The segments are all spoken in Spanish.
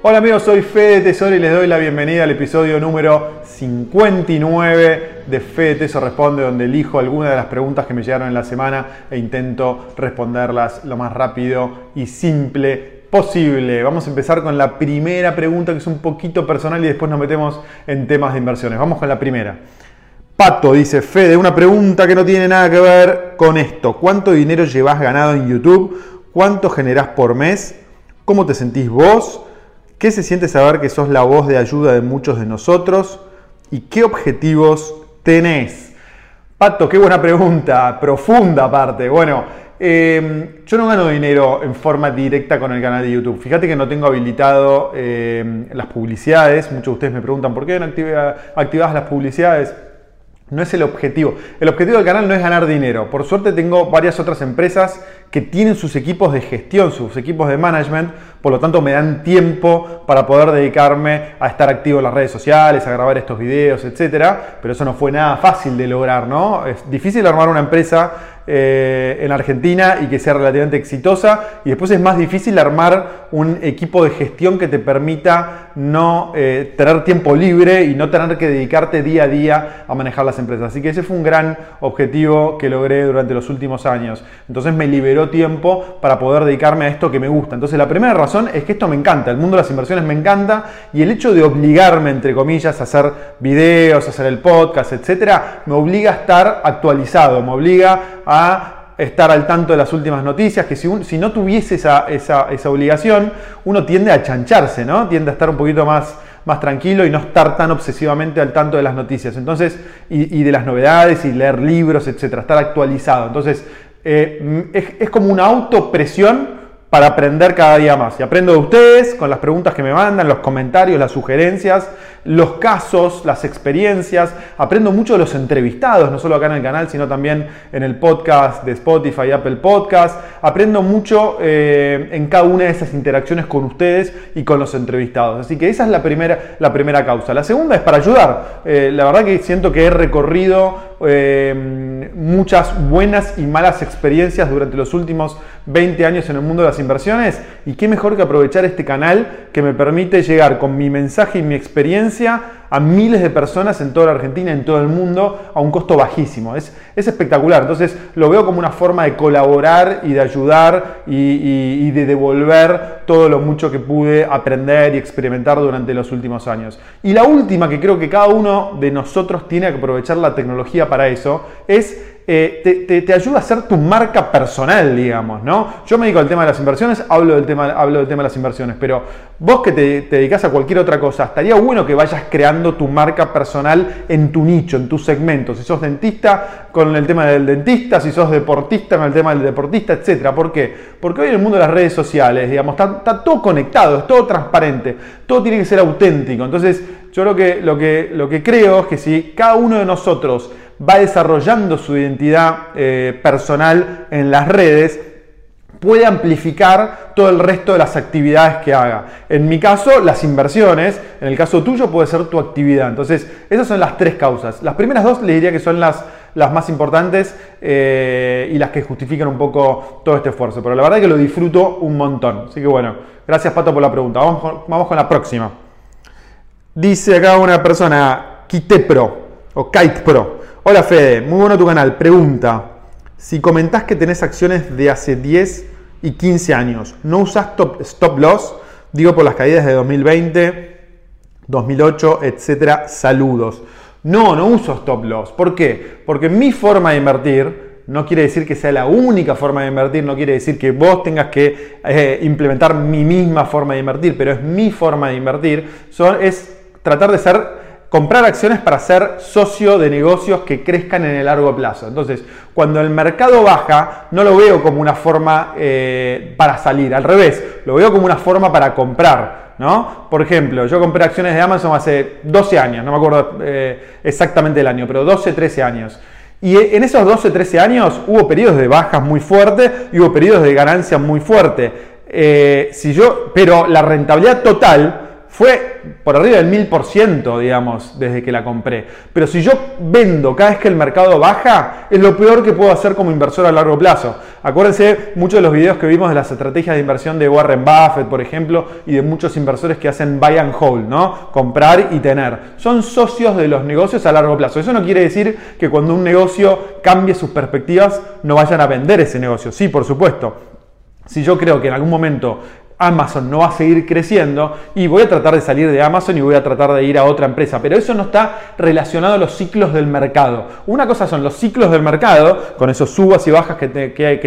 Hola amigos, soy Fede Tesoro y les doy la bienvenida al episodio número 59 de Fede Tesoro Responde, donde elijo algunas de las preguntas que me llegaron en la semana e intento responderlas lo más rápido y simple posible. Vamos a empezar con la primera pregunta que es un poquito personal y después nos metemos en temas de inversiones. Vamos con la primera. Pato dice, Fede, una pregunta que no tiene nada que ver con esto. ¿Cuánto dinero llevas ganado en YouTube? ¿Cuánto generás por mes? ¿Cómo te sentís vos? ¿Qué se siente saber que sos la voz de ayuda de muchos de nosotros? ¿Y qué objetivos tenés? Pato, qué buena pregunta, profunda aparte. Bueno, em, yo no gano dinero en forma directa con el canal de YouTube. Fíjate que no tengo habilitado em, las publicidades. Muchos de ustedes me preguntan por qué no activas las publicidades. No es el objetivo. El objetivo del canal no es ganar dinero. Por suerte tengo varias otras empresas que tienen sus equipos de gestión, sus equipos de management, por lo tanto me dan tiempo para poder dedicarme a estar activo en las redes sociales, a grabar estos videos, etc. Pero eso no fue nada fácil de lograr, ¿no? Es difícil armar una empresa eh, en Argentina y que sea relativamente exitosa. Y después es más difícil armar un equipo de gestión que te permita no eh, tener tiempo libre y no tener que dedicarte día a día a manejar las empresas. Así que ese fue un gran objetivo que logré durante los últimos años. Entonces me liberó tiempo para poder dedicarme a esto que me gusta. Entonces la primera razón es que esto me encanta, el mundo de las inversiones me encanta y el hecho de obligarme, entre comillas, a hacer videos, a hacer el podcast, etcétera, me obliga a estar actualizado, me obliga a estar al tanto de las últimas noticias, que si, no tuviese esa, obligación, uno tiende a chancharse, ¿no? Tiende a estar un poquito más, más tranquilo y no estar tan obsesivamente al tanto de las noticias. Entonces, y, de las novedades y leer libros, etcétera, estar actualizado. Entonces, eh, es, es como una autopresión para aprender cada día más. Y aprendo de ustedes con las preguntas que me mandan, los comentarios, las sugerencias, los casos, las experiencias. Aprendo mucho de los entrevistados, no solo acá en el canal, sino también en el podcast de Spotify y Apple Podcast. Aprendo mucho eh, en cada una de esas interacciones con ustedes y con los entrevistados. Así que esa es la primera, la primera causa. La segunda es para ayudar. Eh, la verdad que siento que he recorrido eh, muchas buenas y malas experiencias durante los últimos 20 años en el mundo de las inversiones y qué mejor que aprovechar este canal que me permite llegar con mi mensaje y mi experiencia presencia a miles de personas en toda la Argentina, en todo el mundo, a un costo bajísimo. Es, es espectacular. Entonces lo veo como una forma de colaborar y de ayudar y, de devolver todo lo mucho que pude aprender y experimentar durante los últimos años. Y la última, que creo que cada uno de nosotros tiene que aprovechar la tecnología para eso, es eh, te, ayuda a ser tu marca personal, digamos, ¿no? Yo me dedico al tema de las inversiones, hablo del tema, hablo del tema de las inversiones, pero vos que te, te dedicas a cualquier otra cosa, estaría bueno que vayas creando tu marca personal en tu nicho, en tu segmento. Si sos dentista, con el tema del dentista, si sos deportista, con el tema del deportista, etc. ¿Por qué? Porque hoy en el mundo de las redes sociales, digamos, está, todo conectado, es todo transparente, todo tiene que ser auténtico. Entonces, yo lo que, lo que, lo que creo es que si cada uno de nosotros va desarrollando su identidad eh, personal en las redes, puede amplificar todo el resto de las actividades que haga. En mi caso, las inversiones, en el caso tuyo puede ser tu actividad. Entonces, esas son las tres causas. Las primeras dos les diría que son las, las más importantes eh, y las que justifican un poco todo este esfuerzo. Pero la verdad es que lo disfruto un montón. Así que bueno, gracias Pato por la pregunta. Vamos con, vamos con la próxima. Dice acá una persona, Kite Pro o Kite Pro. Hola Fede, muy bueno tu canal. Pregunta, si comentás que tenés acciones de hace 10 y 15 años, ¿no usás stop loss? Digo por las caídas de 2020, 2008, etcétera. Saludos. No, no uso stop loss. ¿Por qué? Porque mi forma de invertir no quiere decir que sea la única forma de invertir, no quiere decir que vos tengas que eh, implementar mi misma forma de invertir, pero es mi forma de invertir. es tratar de ser comprar acciones para ser socio de negocios que crezcan en el largo plazo. Entonces, cuando el mercado baja, no lo veo como una forma eh, para salir, al revés, lo veo como una forma para comprar. ¿no? Por ejemplo, yo compré acciones de Amazon hace 12 años, no me acuerdo eh, exactamente el año, pero 12, 13 años. Y en esos 12, 13 años hubo periodos de bajas muy fuertes y hubo periodos de ganancias muy fuertes. Eh, si yo, pero la rentabilidad total fue por arriba del 1000%, digamos, desde que la compré. Pero si yo vendo cada vez que el mercado baja, es lo peor que puedo hacer como inversor a largo plazo. Acuérdense muchos de los videos que vimos de las estrategias de inversión de Warren Buffett, por ejemplo, y de muchos inversores que hacen buy and hold, ¿no? Comprar y tener. Son socios de los negocios a largo plazo. Eso no quiere decir que cuando un negocio cambie sus perspectivas no vayan a vender ese negocio. Sí, por supuesto. Si yo creo que en algún momento Amazon no va a seguir creciendo y voy a tratar de salir de Amazon y voy a tratar de ir a otra empresa. Pero eso no está relacionado a los ciclos del mercado. Una cosa son los ciclos del mercado, con esos subas y bajas que,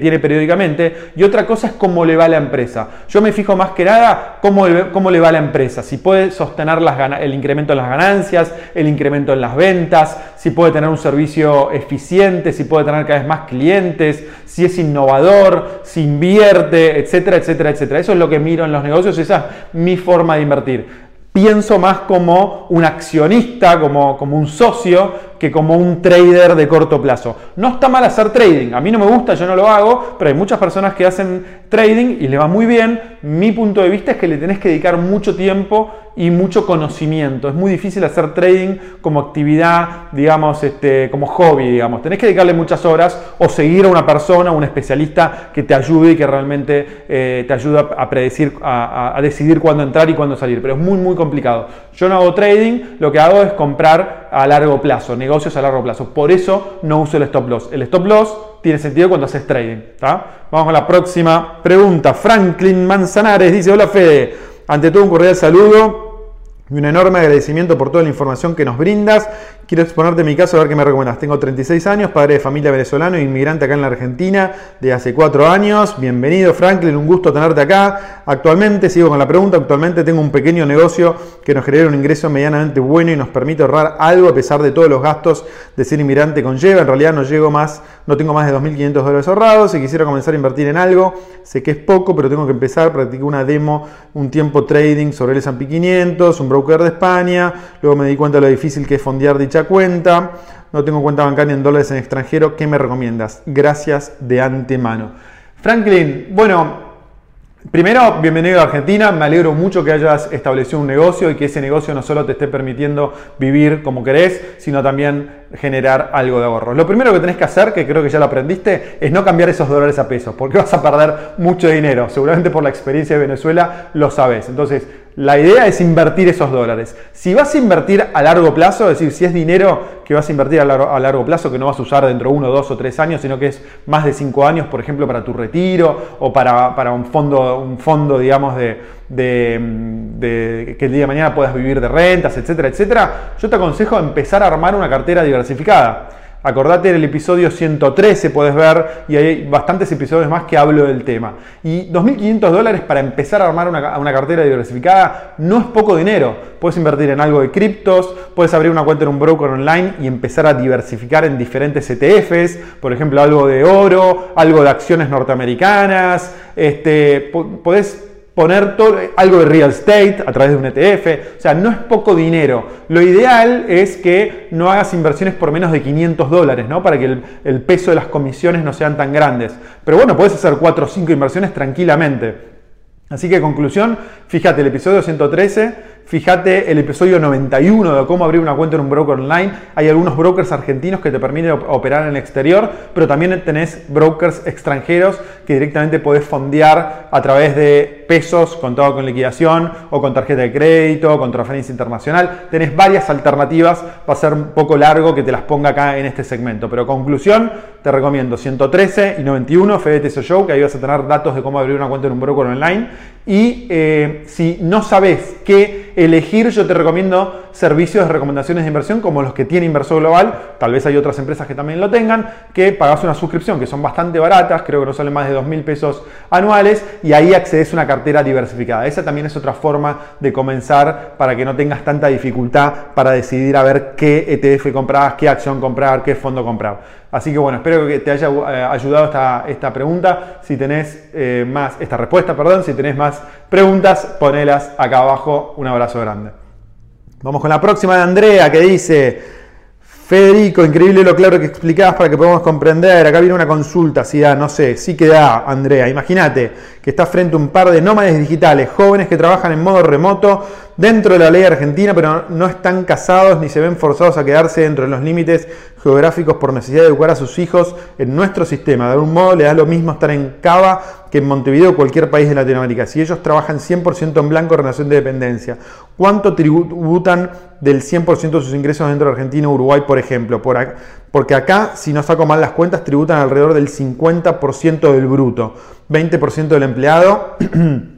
tiene periódicamente, y otra cosa es cómo le va la empresa. Yo me fijo más que nada cómo, cómo le va la empresa, si puede sostener el incremento en las ganancias, el incremento en las ventas, si puede tener un servicio eficiente, si puede tener cada vez más clientes, si es innovador, si invierte, etcétera, etcétera, etcétera. Eso es lo que miro en los negocios, esa es mi forma de invertir. Pienso más como un accionista, como, como un socio, que como un trader de corto plazo. No está mal hacer trading, a mí no me gusta, yo no lo hago, pero hay muchas personas que hacen trading y le va muy bien. Mi punto de vista es que le tenés que dedicar mucho tiempo y mucho conocimiento. Es muy difícil hacer trading como actividad, digamos, este, como hobby, digamos. Tenés que dedicarle muchas horas o seguir a una persona, un especialista que te ayude y que realmente eh, te ayude a predecir, a, decidir cuándo entrar y cuándo salir. Pero es muy, muy complicado. Yo no hago trading, lo que hago es comprar a largo plazo, negocios a largo plazo. Por eso no uso el stop loss. El stop loss tiene sentido cuando haces trading. Vamos a la próxima pregunta. Franklin Manzanares dice, hola Fede, ante todo un cordial saludo y un enorme agradecimiento por toda la información que nos brindas. Quiero exponerte mi caso a ver qué me recomiendas. Tengo 36 años, padre de familia venezolano, inmigrante acá en la Argentina de hace 4 años. Bienvenido Franklin, un gusto tenerte acá. Actualmente, sigo con la pregunta, actualmente tengo un pequeño negocio que nos genera un ingreso medianamente bueno y nos permite ahorrar algo a pesar de todos los gastos de ser inmigrante conlleva. En realidad no llego más, no tengo más de 2.500 dólares ahorrados. Si quisiera comenzar a invertir en algo, sé que es poco, pero tengo que empezar. Practiqué una demo, un tiempo trading sobre el S&P 500, un broker de España, luego me di cuenta de lo difícil que es fondear dicha cuenta, no tengo cuenta bancaria en dólares en extranjero, ¿qué me recomiendas? Gracias de antemano. Franklin, bueno, Primero, bienvenido a Argentina. Me alegro mucho que hayas establecido un negocio y que ese negocio no solo te esté permitiendo vivir como querés, sino también generar algo de ahorro. Lo primero que tenés que hacer, que creo que ya lo aprendiste, es no cambiar esos dólares a pesos, porque vas a perder mucho dinero. Seguramente por la experiencia de Venezuela lo sabes. Entonces, la idea es invertir esos dólares. Si vas a invertir a largo plazo, es decir, si es dinero que vas a invertir a largo, plazo, que no vas a usar dentro de uno, dos o tres años, sino que es más de cinco años, por ejemplo, para tu retiro o para, un, fondo, un fondo, digamos, de, de, que el día de mañana puedas vivir de rentas, etcétera, etcétera, yo te aconsejo empezar a armar una cartera diversificada. Acordate del episodio 113, puedes ver, y hay bastantes episodios más que hablo del tema. Y 2.500 dólares para empezar a armar una, una, cartera diversificada no es poco dinero. Puedes invertir en algo de criptos, puedes abrir una cuenta en un broker online y empezar a diversificar en diferentes ETFs, por ejemplo, algo de oro, algo de acciones norteamericanas. Este, podés poner todo, algo de real estate a través de un ETF. O sea, no es poco dinero. Lo ideal es que no hagas inversiones por menos de 500 dólares, ¿no? Para que el, el peso de las comisiones no sean tan grandes. Pero bueno, puedes hacer 4 o 5 inversiones tranquilamente. Así que conclusión, fíjate el episodio 113 Fíjate el episodio 91 de cómo abrir una cuenta en un broker online. Hay algunos brokers argentinos que te permiten operar en el exterior, pero también tenés brokers extranjeros que directamente podés fondear a través de pesos contado con liquidación o con tarjeta de crédito, con transferencia internacional. Tenés varias alternativas. Va a ser un poco largo que te las ponga acá en este segmento. Pero conclusión, te recomiendo 113 y 91 FBTSO Show, que ahí vas a tener datos de cómo abrir una cuenta en un broker online. Y eh, si no sabes qué elegir, yo te recomiendo servicios de recomendaciones de inversión como los que tiene Inversor Global, tal vez hay otras empresas que también lo tengan, que pagas una suscripción que son bastante baratas, creo que no salen más de 2 mil pesos anuales y ahí accedes a una cartera diversificada. Esa también es otra forma de comenzar para que no tengas tanta dificultad para decidir a ver qué ETF comprar, qué acción comprar, qué fondo comprar. Así que bueno, espero que te haya eh, ayudado esta, esta pregunta. Si tenés eh, más, esta respuesta, perdón, si tenés más preguntas, ponelas acá abajo. Un abrazo grande. Vamos con la próxima de Andrea que dice, Federico, increíble lo claro que explicabas para que podamos comprender. Acá viene una consulta, si da, no sé, sí que da, Andrea. Imagínate que estás frente a un par de nómades digitales, jóvenes que trabajan en modo remoto, dentro de la ley argentina, pero no están casados ni se ven forzados a quedarse dentro de los límites geográficos por necesidad de educar a sus hijos en nuestro sistema. De algún modo le da lo mismo estar en Cava que en Montevideo o cualquier país de Latinoamérica. Si ellos trabajan 100% en blanco en relación de dependencia, ¿cuánto tributan del 100% de sus ingresos dentro de Argentina o Uruguay, por ejemplo? porque acá, si no saco mal las cuentas, tributan alrededor del 50% del bruto, 20% del empleado.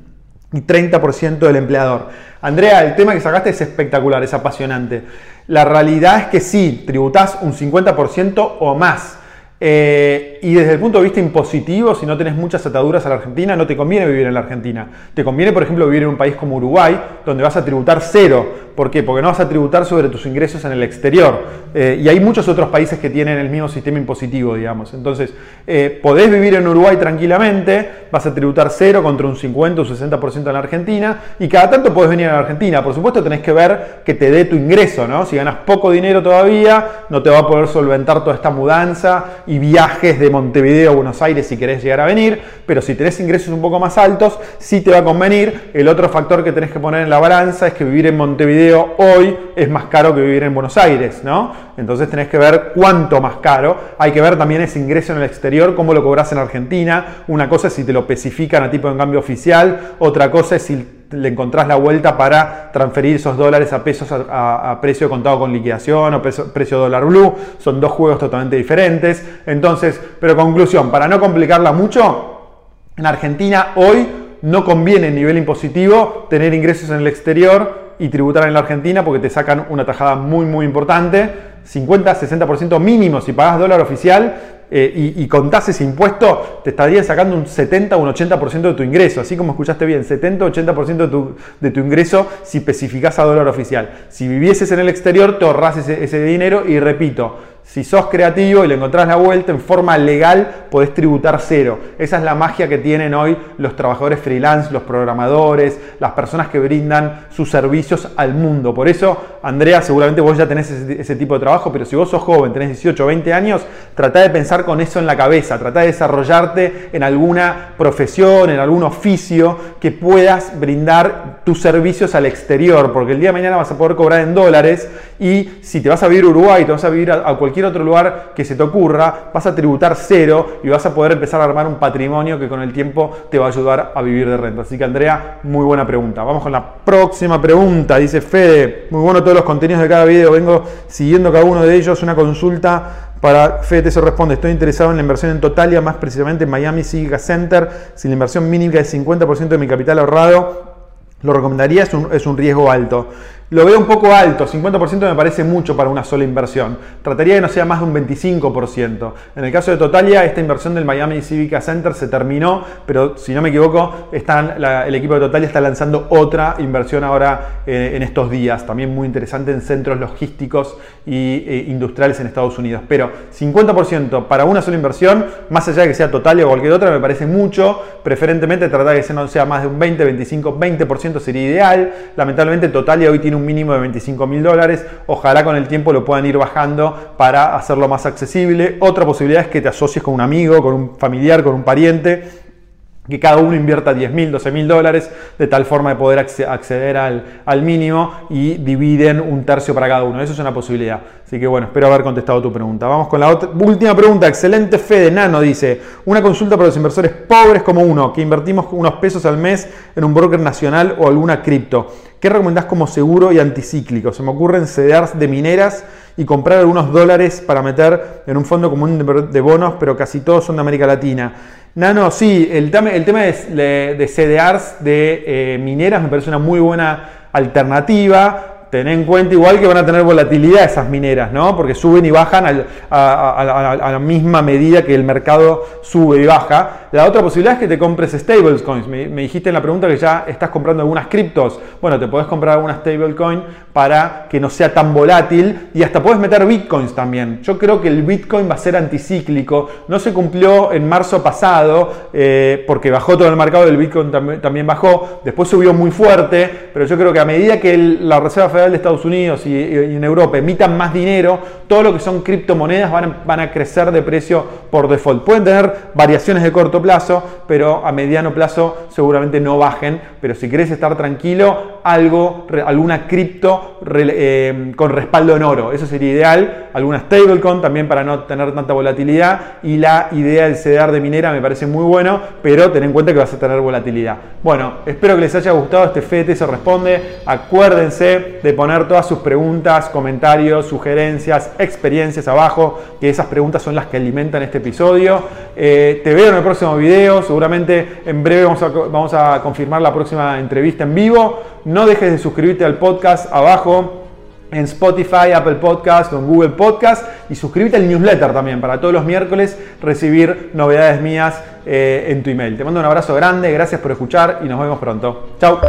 y 30% del empleador. Andrea, el tema que sacaste es espectacular, es apasionante. La realidad es que sí, tributás un 50% o más. Eh, y desde el punto de vista impositivo, si no tenés muchas ataduras a la Argentina, no te conviene vivir en la Argentina. Te conviene, por ejemplo, vivir en un país como Uruguay, donde vas a tributar cero. ¿Por qué? Porque no vas a tributar sobre tus ingresos en el exterior. Eh, y hay muchos otros países que tienen el mismo sistema impositivo, digamos. Entonces, eh, podés vivir en Uruguay tranquilamente, vas a tributar cero contra un 50 o 60% en la Argentina, y cada tanto podés venir a la Argentina. Por supuesto, tenés que ver que te dé tu ingreso, ¿no? Si ganas poco dinero todavía, no te va a poder solventar toda esta mudanza y viajes de Montevideo a Buenos Aires si querés llegar a venir, pero si tenés ingresos un poco más altos, sí te va a convenir. El otro factor que tenés que poner en la balanza es que vivir en Montevideo hoy es más caro que vivir en Buenos Aires, ¿no? Entonces tenés que ver cuánto más caro. Hay que ver también ese ingreso en el exterior, cómo lo cobras en Argentina. Una cosa es si te lo especifican a tipo de cambio oficial, otra cosa es si le encontrás la vuelta para transferir esos dólares a pesos a, precio contado con liquidación o precio dólar blue. Son dos juegos totalmente diferentes. Entonces, pero conclusión, para no complicarla mucho, en Argentina hoy no conviene en nivel impositivo tener ingresos en el exterior y tributar en la Argentina porque te sacan una tajada muy muy importante. 50-60% mínimo si pagas dólar oficial eh, y, contás ese impuesto, te estaría sacando un 70 o un 80% de tu ingreso. Así como escuchaste bien, 70-80% de tu, de tu ingreso si especificás a dólar oficial. Si vivieses en el exterior, te ahorrás ese, ese dinero y repito, si sos creativo y le encontrás la vuelta en forma legal, podés tributar cero. Esa es la magia que tienen hoy los trabajadores freelance, los programadores, las personas que brindan sus servicios al mundo. Por eso, Andrea, seguramente vos ya tenés ese, tipo de trabajo, pero si vos sos joven, tenés 18 o 20 años, trata de pensar con eso en la cabeza, trata de desarrollarte en alguna profesión, en algún oficio que puedas brindar tus servicios al exterior, porque el día de mañana vas a poder cobrar en dólares y si te vas a vivir a Uruguay, te vas a vivir a cualquier otro lugar que se te ocurra, vas a tributar cero y vas a poder empezar a armar un patrimonio que con el tiempo te va a ayudar a vivir de renta. Así que Andrea, muy buena pregunta. Vamos con la próxima pregunta. Dice Fede, muy bueno todos los contenidos de cada video, vengo siguiendo cada uno de ellos. Una consulta para Fede se responde, estoy interesado en la inversión en Totalia, más precisamente en Miami Civic Center. Si la inversión mínima es 50% de mi capital ahorrado, lo recomendaría, es un, es un riesgo alto. Lo veo un poco alto, 50% me parece mucho para una sola inversión. Trataría de no sea más de un 25%. En el caso de Totalia, esta inversión del Miami Civic Center se terminó, pero si no me equivoco, el equipo de Totalia está lanzando otra inversión ahora eh, en estos días, también muy interesante en centros logísticos e industriales en Estados Unidos. Pero 50% para una sola inversión, más allá de que sea Totalia o cualquier otra, me parece mucho. Preferentemente tratar de que no sea más de un 20, 25, 20% sería ideal. Lamentablemente Totalia hoy tiene un mínimo de 25 mil dólares. Ojalá con el tiempo lo puedan ir bajando para hacerlo más accesible. Otra posibilidad es que te asocies con un amigo, con un familiar, con un pariente que cada uno invierta 10 mil, 12 mil dólares, de tal forma de poder acceder al, mínimo y dividen un tercio para cada uno. Eso es una posibilidad. Así que bueno, espero haber contestado tu pregunta. Vamos con la última pregunta. Excelente fe de Nano dice, una consulta para los inversores pobres como uno, que invertimos unos pesos al mes en un broker nacional o alguna cripto. ¿Qué recomendás como seguro y anticíclico? Se me ocurren CDRs de mineras y comprar algunos dólares para meter en un fondo común de bonos, pero casi todos son de América Latina. Nano, sí, el, tema, el tema de, de CDRs de eh, mineras me parece una muy buena alternativa ten en cuenta igual que van a tener volatilidad esas mineras, ¿no? Porque suben y bajan a, la misma medida que el mercado sube y baja. La otra posibilidad es que te compres stablecoins. Me, me dijiste en la pregunta que ya estás comprando algunas criptos. Bueno, te podés comprar alguna stablecoin para que no sea tan volátil y hasta puedes meter bitcoins también. Yo creo que el bitcoin va a ser anticíclico. No se cumplió en marzo pasado eh, porque bajó todo el mercado del bitcoin también, bajó. Después subió muy fuerte, pero yo creo que a medida que la Reserva Federal de Estados Unidos y, en Europa emitan más dinero, todo lo que son criptomonedas van a, van a crecer de precio por default. Pueden tener variaciones de corto plazo, pero a mediano plazo seguramente no bajen. Pero si querés estar tranquilo, algo, alguna cripto eh, con respaldo en oro, eso sería ideal. Alguna stablecoin también para no tener tanta volatilidad. Y la idea del CDR de minera me parece muy bueno, pero ten en cuenta que vas a tener volatilidad. Bueno, espero que les haya gustado este FT se responde. Acuérdense de poner todas sus preguntas, comentarios, sugerencias, experiencias abajo, que esas preguntas son las que alimentan este episodio. Eh, te veo en el próximo video, seguramente en breve vamos a, confirmar la próxima entrevista en vivo. No dejes de suscribirte al podcast abajo en Spotify, Apple Podcast en Google Podcast y suscríbete al newsletter también para todos los miércoles recibir novedades mías eh, en tu email. Te mando un abrazo grande, gracias por escuchar y nos vemos pronto. Chao.